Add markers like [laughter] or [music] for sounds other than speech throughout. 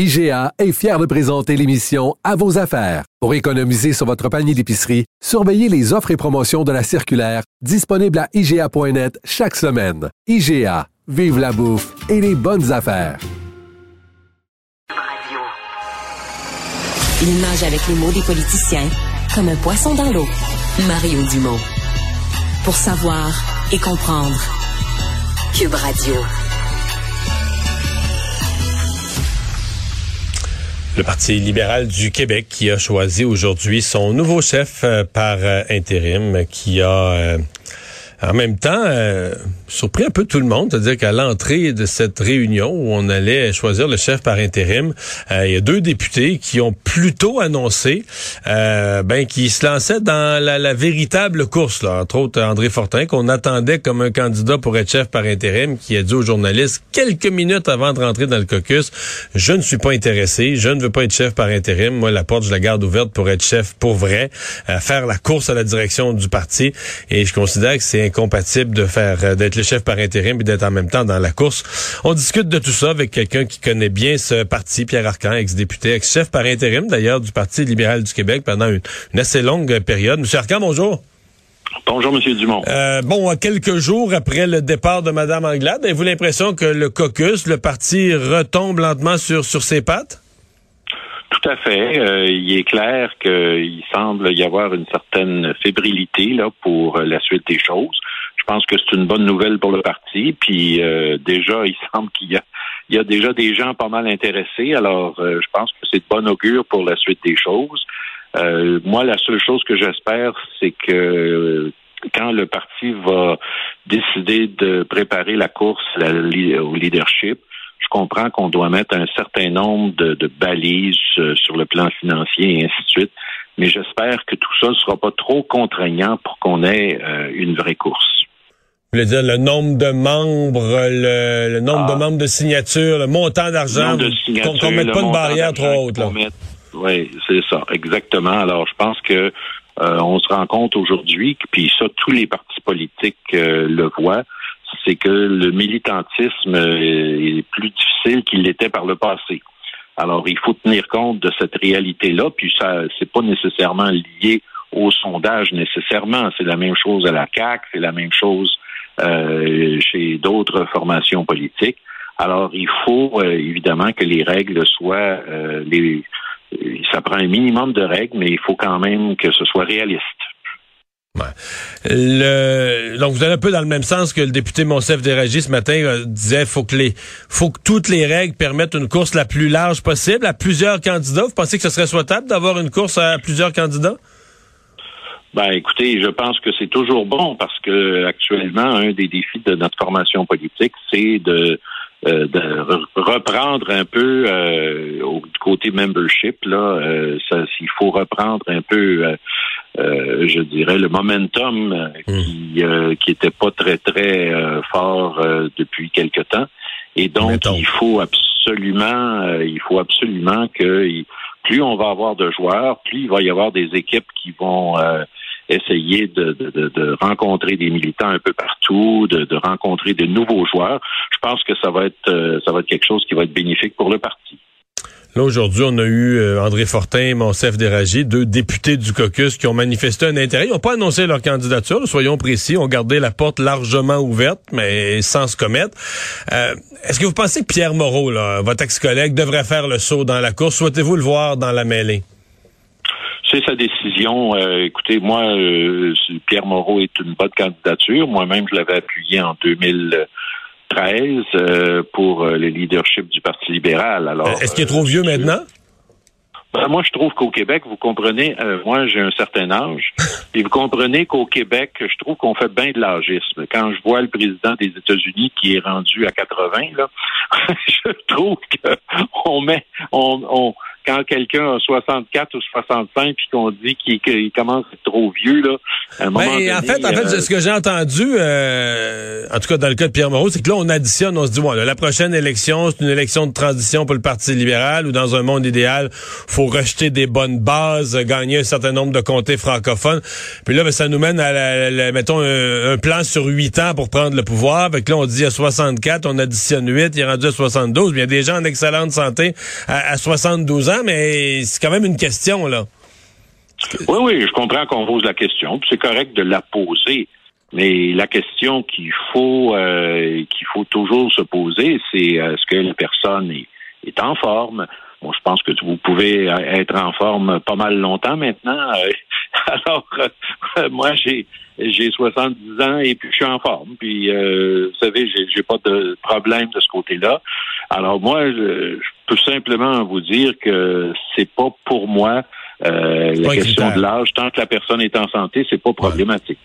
IGA est fier de présenter l'émission À vos affaires. Pour économiser sur votre panier d'épicerie, surveillez les offres et promotions de la circulaire disponible à IGA.net chaque semaine. IGA, vive la bouffe et les bonnes affaires. Il nage avec les mots des politiciens comme un poisson dans l'eau. Mario Dumont. Pour savoir et comprendre. Cube Radio. Le Parti libéral du Québec qui a choisi aujourd'hui son nouveau chef euh, par euh, intérim, qui a euh, en même temps, euh, surpris un peu tout le monde, c'est-à-dire qu'à l'entrée de cette réunion où on allait choisir le chef par intérim, euh, il y a deux députés qui ont plutôt annoncé euh, ben qui se lançaient dans la, véritable course, là, entre autres André Fortin, qu'on attendait comme un candidat pour être chef par intérim, qui a dit aux journalistes quelques minutes avant de rentrer dans le caucus, je ne suis pas intéressé, je ne veux pas être chef par intérim, moi la porte je la garde ouverte pour être chef pour vrai, faire la course à la direction du parti, et je considère que c'est incompatible de faire euh, d'être le chef par intérim et d'être en même temps dans la course. On discute de tout ça avec quelqu'un qui connaît bien ce parti, Pierre Arcan, ex-député, ex-chef par intérim d'ailleurs du Parti libéral du Québec pendant une, assez longue période. Monsieur Arcan, bonjour. Bonjour, Monsieur Dumont. Euh, bon, quelques jours après le départ de Mme Anglade, avez-vous l'impression que le caucus, le parti, retombe lentement sur, sur ses pattes? Tout à fait. Euh, il est clair qu'il semble y avoir une certaine fébrilité là pour la suite des choses. Je pense que c'est une bonne nouvelle pour le parti. Puis euh, déjà, il [laughs] semble qu'il y a il y a déjà des gens pas mal intéressés. Alors, euh, je pense que c'est de bon augure pour la suite des choses. moi, la seule chose que j'espère, c'est que quand le parti va décider de préparer la course au leadership, je comprends qu'on doit mettre un certain nombre de, balises euh, sur le plan financier et ainsi de suite, mais j'espère que tout ça ne sera pas trop contraignant pour qu'on ait euh, une vraie course. Vous voulez dire le nombre de membres, le, nombre de ah. membres de signatures, le montant d'argent, qu'on ne mette pas une barrière trop haute. Oui, c'est ça, exactement. Alors, je pense que euh, on se rend compte aujourd'hui, puis ça, tous les partis politiques le voient, c'est que le militantisme est plus difficile qu'il l'était par le passé. Alors, il faut tenir compte de cette réalité-là, puis ça, c'est pas nécessairement lié au sondage nécessairement. C'est la même chose à la CAC, c'est la même chose euh, chez d'autres formations politiques. Alors, il faut euh, évidemment que les règles soient euh, les. Ça prend un minimum de règles, mais il faut quand même que ce soit réaliste. Le, donc vous allez un peu dans le même sens que le député Monsef Déragi ce matin euh, disait faut que les faut que toutes les règles permettent une course la plus large possible à plusieurs candidats. Vous pensez que ce serait souhaitable d'avoir une course à plusieurs candidats? Ben écoutez, je pense que c'est toujours bon parce que actuellement un des défis de notre formation politique, c'est de euh, de reprendre un peu euh, au côté membership là, euh, ça, il faut reprendre un peu, je dirais, le momentum hmm. qui qui était pas très très fort depuis quelque temps. Et donc il faut absolument, il faut absolument que plus on va avoir de joueurs, plus il va y avoir des équipes qui vont essayer de, de, de, rencontrer des militants un peu partout, de, de, rencontrer de nouveaux joueurs. Je pense que ça va être euh, ça va être quelque chose qui va être bénéfique pour le parti. Là, aujourd'hui, on a eu euh, André Fortin et Monsef Déragi, deux députés du caucus qui ont manifesté un intérêt. Ils n'ont pas annoncé leur candidature, soyons précis. ont gardé la porte largement ouverte, mais sans se commettre. Euh, Est-ce que vous pensez que Pierre Moreau, là, votre ex-collègue, devrait faire le saut dans la course? Souhaitez-vous le voir dans la mêlée? C'est sa décision. Euh, écoutez, moi, euh, Pierre Moreau est une bonne candidature. Moi-même, je l'avais appuyé en 2013 euh, pour le leadership du Parti libéral. Alors, est-ce qu'il est trop vieux maintenant? Ben, moi, je trouve qu'au Québec, vous comprenez, moi, j'ai un certain âge, [laughs] et vous comprenez qu'au Québec, je trouve qu'on fait bien de l'âgisme. Quand je vois le président des États-Unis qui est rendu à 80, là, [laughs] je trouve qu'on met, on, on quand quelqu'un a 64 ou 65 puis qu'on dit qu'il commence à être trop vieux, là, à un moment Ben, donné, en fait, en fait, euh, ce que j'ai entendu, euh, en tout cas dans le cas de Pierre Moreau, c'est que là, on additionne, on se dit, bon, là, la prochaine élection, c'est une élection de transition pour le Parti libéral, ou dans un monde idéal, faut rejeter des bonnes bases, gagner un certain nombre de comtés francophones. Puis là, ben, ça nous mène à, la- la- mettons, un, un plan sur huit ans pour prendre le pouvoir. Fait que là, on dit à 64, on additionne 8, il est rendu à 72. Bien, il y a des gens en excellente santé à, à 72 ans, mais c'est quand même une question, là. Oui, oui, je comprends qu'on pose la question, puis c'est correct de la poser. Mais la question qu'il faut euh, qu'il faut toujours se poser, c'est euh, est-ce que la personne est, est en forme? Bon, je pense que vous pouvez euh, être en forme pas mal longtemps maintenant. [laughs] Alors, moi, j'ai j'ai 70 ans et puis je suis en forme. Puis, vous savez, j'ai j'ai pas de problème de ce côté-là. Alors, moi, je, je peux simplement vous dire que c'est pas pour moi euh, la question critère. de l'âge. Tant que la personne est en santé, c'est pas problématique.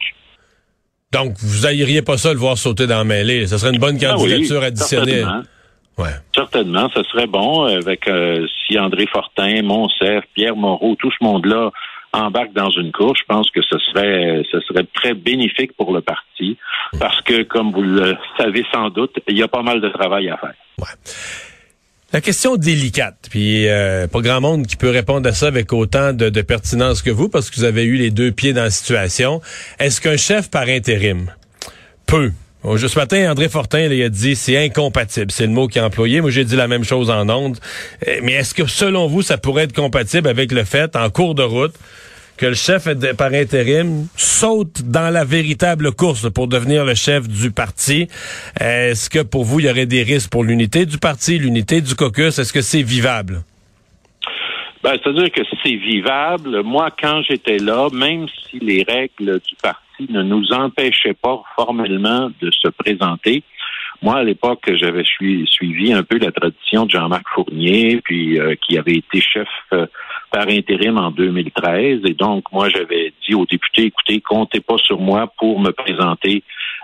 Donc, vous haïriez pas ça le voir sauter dans la mêlée. Ce serait une bonne Ah oui, candidature additionnée. certainement. Ouais. Certainement, ce serait bon euh, avec euh, si André Fortin, Monsef, Pierre Moreau, tout ce monde-là embarque dans une course, je pense que ce serait ce serait très bénéfique pour le parti parce que comme vous le savez sans doute, il y a pas mal de travail à faire. La question délicate, puis euh, pas grand monde qui peut répondre à ça avec autant de, pertinence que vous, parce que vous avez eu les deux pieds dans la situation. Est-ce qu'un chef par intérim peut? Ce matin, André Fortin il a dit c'est incompatible. C'est le mot qu'il a employé. Moi, j'ai dit la même chose en ondes. Euh, Mais est-ce que, selon vous, ça pourrait être compatible avec le fait, en cours de route, que le chef par intérim saute dans la véritable course pour devenir le chef du parti. Est-ce que pour vous, il y aurait des risques pour l'unité du parti, l'unité du caucus? Est-ce que c'est vivable? Ben, c'est-à-dire que c'est vivable. Moi, quand j'étais là, même si les règles du parti ne nous empêchaient pas formellement de se présenter, moi, à l'époque, j'avais sui- suivi un peu la tradition de Jean-Marc Fournier, puis euh, qui avait été chef euh, par intérim en 2013. Et donc, moi, j'avais dit aux députés, écoutez, comptez pas sur moi pour me présenter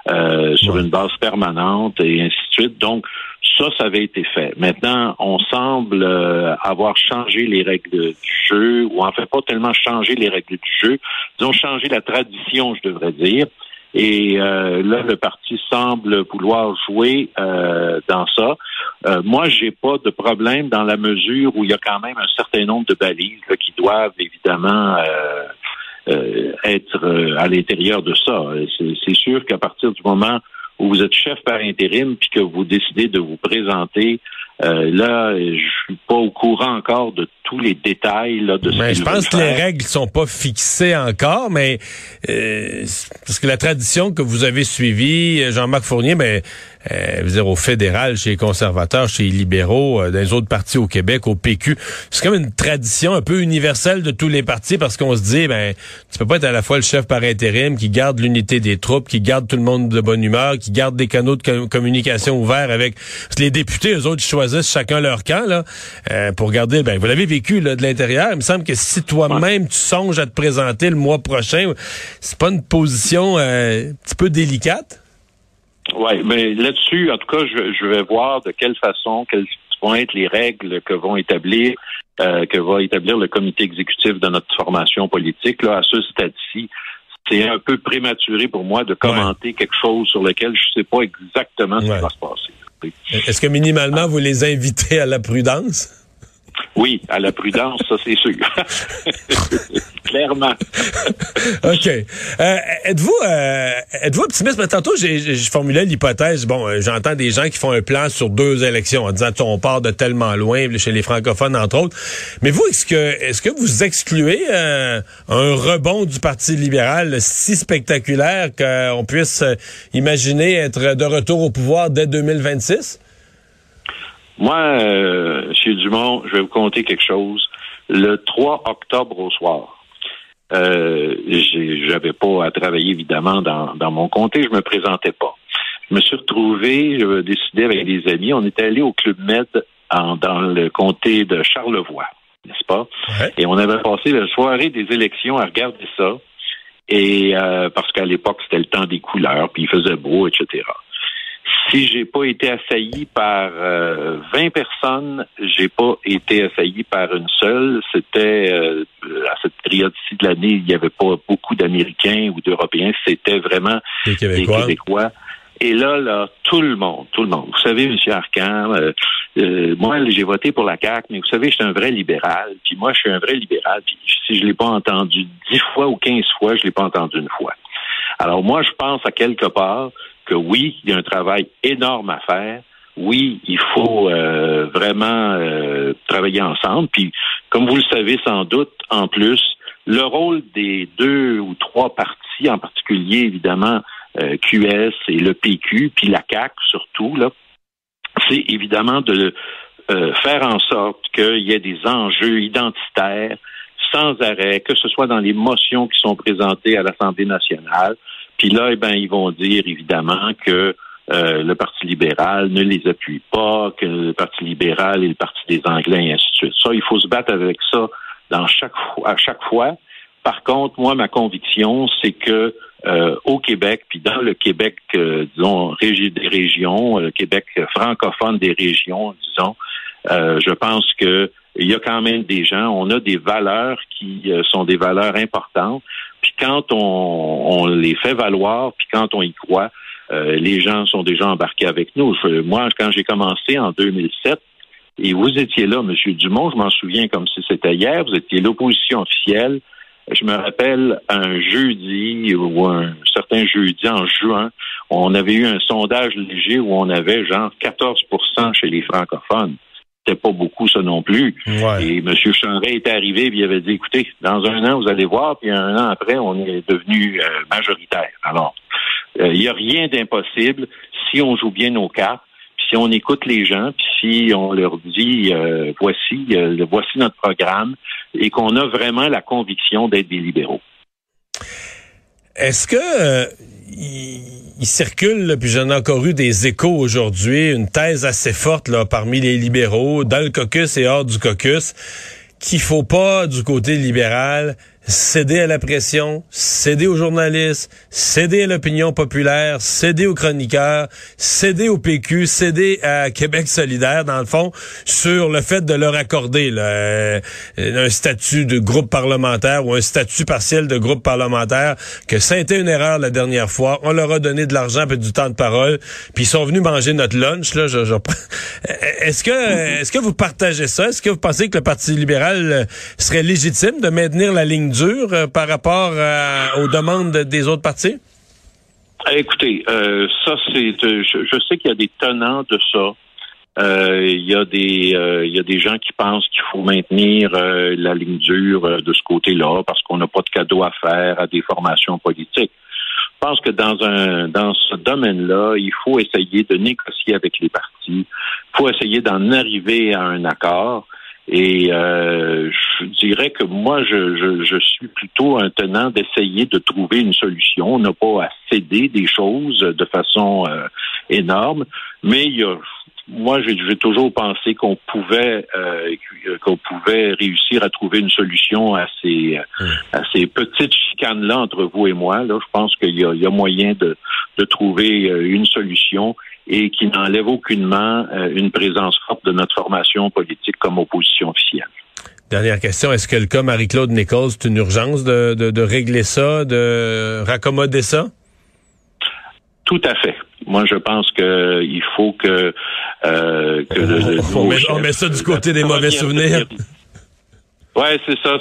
euh, sur une base permanente et ainsi de suite. Donc, ça, ça avait été fait. Maintenant, on semble euh, avoir changé les règles du jeu, ou en fait pas tellement changé les règles du jeu, disons changé la tradition, je devrais dire. Et euh, là, le parti semble vouloir jouer euh, dans ça. Euh, moi, j'ai pas de problème dans la mesure où il y a quand même un certain nombre de balises là, qui doivent évidemment euh, euh, être euh, à l'intérieur de ça. C'est sûr qu'à partir du moment où vous êtes chef par intérim puis que vous décidez de vous présenter, euh, là, je suis pas au courant encore de tous les détails là, de ce Mais qu'ils je pense que les règles sont pas fixées encore, mais euh, parce que la tradition que vous avez suivie, euh, Jean-Marc Fournier, mais euh, dire, au fédéral, chez les conservateurs, chez les libéraux, euh, dans les autres partis au Québec, au PQ, c'est comme une tradition un peu universelle de tous les partis parce qu'on se dit, ben, tu peux pas être à la fois le chef par intérim qui garde l'unité des troupes, qui garde tout le monde de bonne humeur, qui garde des canaux de co- communication ouverts avec parce que les députés, eux autres, ils choisissent chacun leur camp là euh, pour garder. Ben, vous l'avez vécu là, de l'intérieur. Il me semble que si toi-même tu songes à te présenter le mois prochain, c'est pas une position euh, un petit peu délicate? Oui, mais là-dessus, en tout cas, je, je vais voir de quelle façon, quelles vont être les règles que vont établir, euh, que va établir le comité exécutif de notre formation politique. Là, à ce stade-ci, c'est un peu prématuré pour moi de commenter quelque chose sur lequel je ne sais pas exactement ce Ouais. qui va se passer. Est-ce que minimalement vous les invitez à la prudence? Oui, à la prudence, ça c'est sûr. [laughs] Clairement. [laughs] OK. Euh, êtes-vous euh, êtes-vous optimiste? Mais tantôt, j'ai j'ai- je formulais l'hypothèse. Bon, euh, j'entends des gens qui font un plan sur deux élections en disant on part de tellement loin, chez les francophones, entre autres. Mais vous, est-ce que est-ce que vous excluez euh, un rebond du Parti libéral si spectaculaire qu'on puisse euh, imaginer être de retour au pouvoir dès 2026? Moi, euh, M. Dumont, je vais vous conter quelque chose. Le 3 octobre au soir, euh, j'avais pas à travailler évidemment dans, dans mon comté, je me présentais pas. Je me suis retrouvé, je décidé avec des amis, on est allé au Club Med en- dans le comté de Charlevoix, n'est-ce pas? Ouais. Et on avait passé la soirée des élections à regarder ça. Et euh, parce qu'à l'époque, c'était le temps des couleurs, puis il faisait beau, etc. Si j'ai pas été assailli par euh, 20 personnes, j'ai pas été assailli par une seule. C'était euh, à cette période-ci de l'année, il n'y avait pas beaucoup d'Américains ou d'Européens. C'était vraiment Québécois. des Québécois. Et là, là, tout le monde, tout le monde. Vous savez, M. Arcan, euh, euh, moi, j'ai voté pour la CAQ, mais vous savez, je suis un vrai libéral. Puis moi, je suis un vrai libéral. Puis si je l'ai pas entendu dix fois ou quinze fois, je l'ai pas entendu une fois. Alors moi, je pense à quelque part que oui, il y a un travail énorme à faire. Oui, il faut euh, vraiment euh, travailler ensemble. Puis, comme vous le savez sans doute, en plus, le rôle des deux ou trois partis, en particulier évidemment euh, QS et le PQ, puis la CAC surtout, là, c'est évidemment de faire en sorte qu'il y ait des enjeux identitaires sans arrêt, que ce soit dans les motions qui sont présentées à l'Assemblée nationale. Puis là, eh ben, ils vont dire évidemment que euh, le Parti libéral ne les appuie pas, que le Parti libéral est le Parti des Anglais, et ainsi de suite. Ça, il faut se battre avec ça dans chaque à chaque fois. Par contre, moi, ma conviction, c'est que euh, au Québec, puis dans le Québec, euh, disons, régi des régions, le Québec francophone des régions, disons, euh, je pense que il y a quand même des gens, on a des valeurs qui euh, sont des valeurs importantes. Puis quand on, les fait valoir, puis quand on y croit, euh, les gens sont déjà embarqués avec nous. Moi, quand j'ai commencé en 2007, et vous étiez là, M. Dumont, je m'en souviens comme si c'était hier, vous étiez l'opposition officielle. Je me rappelle un jeudi ou un certain jeudi en juin, on avait eu un sondage léger où on avait genre 14% chez les francophones. C'était pas beaucoup ça non plus. Ouais. Et M. Chanray était arrivé et il avait dit, écoutez, dans un an, vous allez voir, puis un an après, on est devenu euh, majoritaire. Alors, euh, il n'y a rien d'impossible si on joue bien nos cartes, puis si on écoute les gens, puis si on leur dit, euh, voici, euh, voici notre programme, et qu'on a vraiment la conviction d'être des libéraux. Est-ce que euh, il, circule, puis j'en ai encore eu des échos aujourd'hui, une thèse assez forte là parmi les libéraux, dans le caucus et hors du caucus, qu'il faut pas du côté libéral céder à la pression, céder aux journalistes, céder à l'opinion populaire, céder aux chroniqueurs, céder au PQ, céder à Québec solidaire, dans le fond, sur le fait de leur accorder là, euh, un statut de groupe parlementaire ou un statut partiel de groupe parlementaire, que ça a été une erreur la dernière fois. On leur a donné de l'argent et du temps de parole, puis ils sont venus manger notre lunch. Là, je, je- [laughs] Est-ce que, est-ce que vous partagez ça? Est-ce que vous pensez que le Parti libéral euh, serait légitime de maintenir la ligne euh, par rapport à- aux demandes des autres partis? Écoutez, euh, ça c'est, euh, je, sais qu'il y a des tenants de ça. Euh, Il y a des, euh, il y a des gens qui pensent qu'il faut maintenir euh, la ligne dure euh, de ce côté-là parce qu'on n'a pas de cadeau à faire à des formations politiques. Je pense que dans un, dans ce domaine-là, il faut essayer de négocier avec les partis. Il faut essayer d'en arriver à un accord. Et euh, je dirais que moi, je, je, je suis plutôt un tenant d'essayer de trouver une solution. On n'a pas à céder des choses de façon euh, énorme, mais il y a, moi, j'ai toujours pensé qu'on pouvait euh, qu'on pouvait réussir à trouver une solution à ces à ces petites chicanes là entre vous et moi. Là, je pense qu'il y y a moyen de, de trouver euh, une solution et qui n'enlève aucunement euh, une présence forte de notre formation politique comme opposition officielle. Dernière question, est-ce que le cas Marie-Claude Nichols, c'est une urgence de, de, de régler ça, de raccommoder ça? Tout à fait. Moi, je pense que il faut que, euh, que le, le On met, chef on met ça du côté des mauvais souvenirs. Ouais, c'est ça.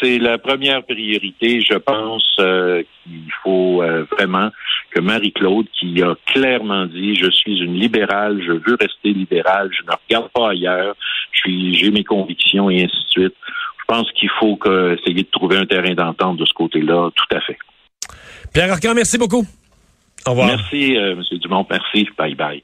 C'est la première priorité. Je pense euh, qu'il faut euh, vraiment que Marie-Claude, qui a clairement dit je suis une libérale, je veux rester libérale, je ne regarde pas ailleurs, je suis, j'ai mes convictions et ainsi de suite. Je pense qu'il faut que, essayer de trouver un terrain d'entente de ce côté-là. Tout à fait. Pierre Arcan, merci beaucoup. Au revoir. Merci, euh, M. Dumont. Merci. Bye bye.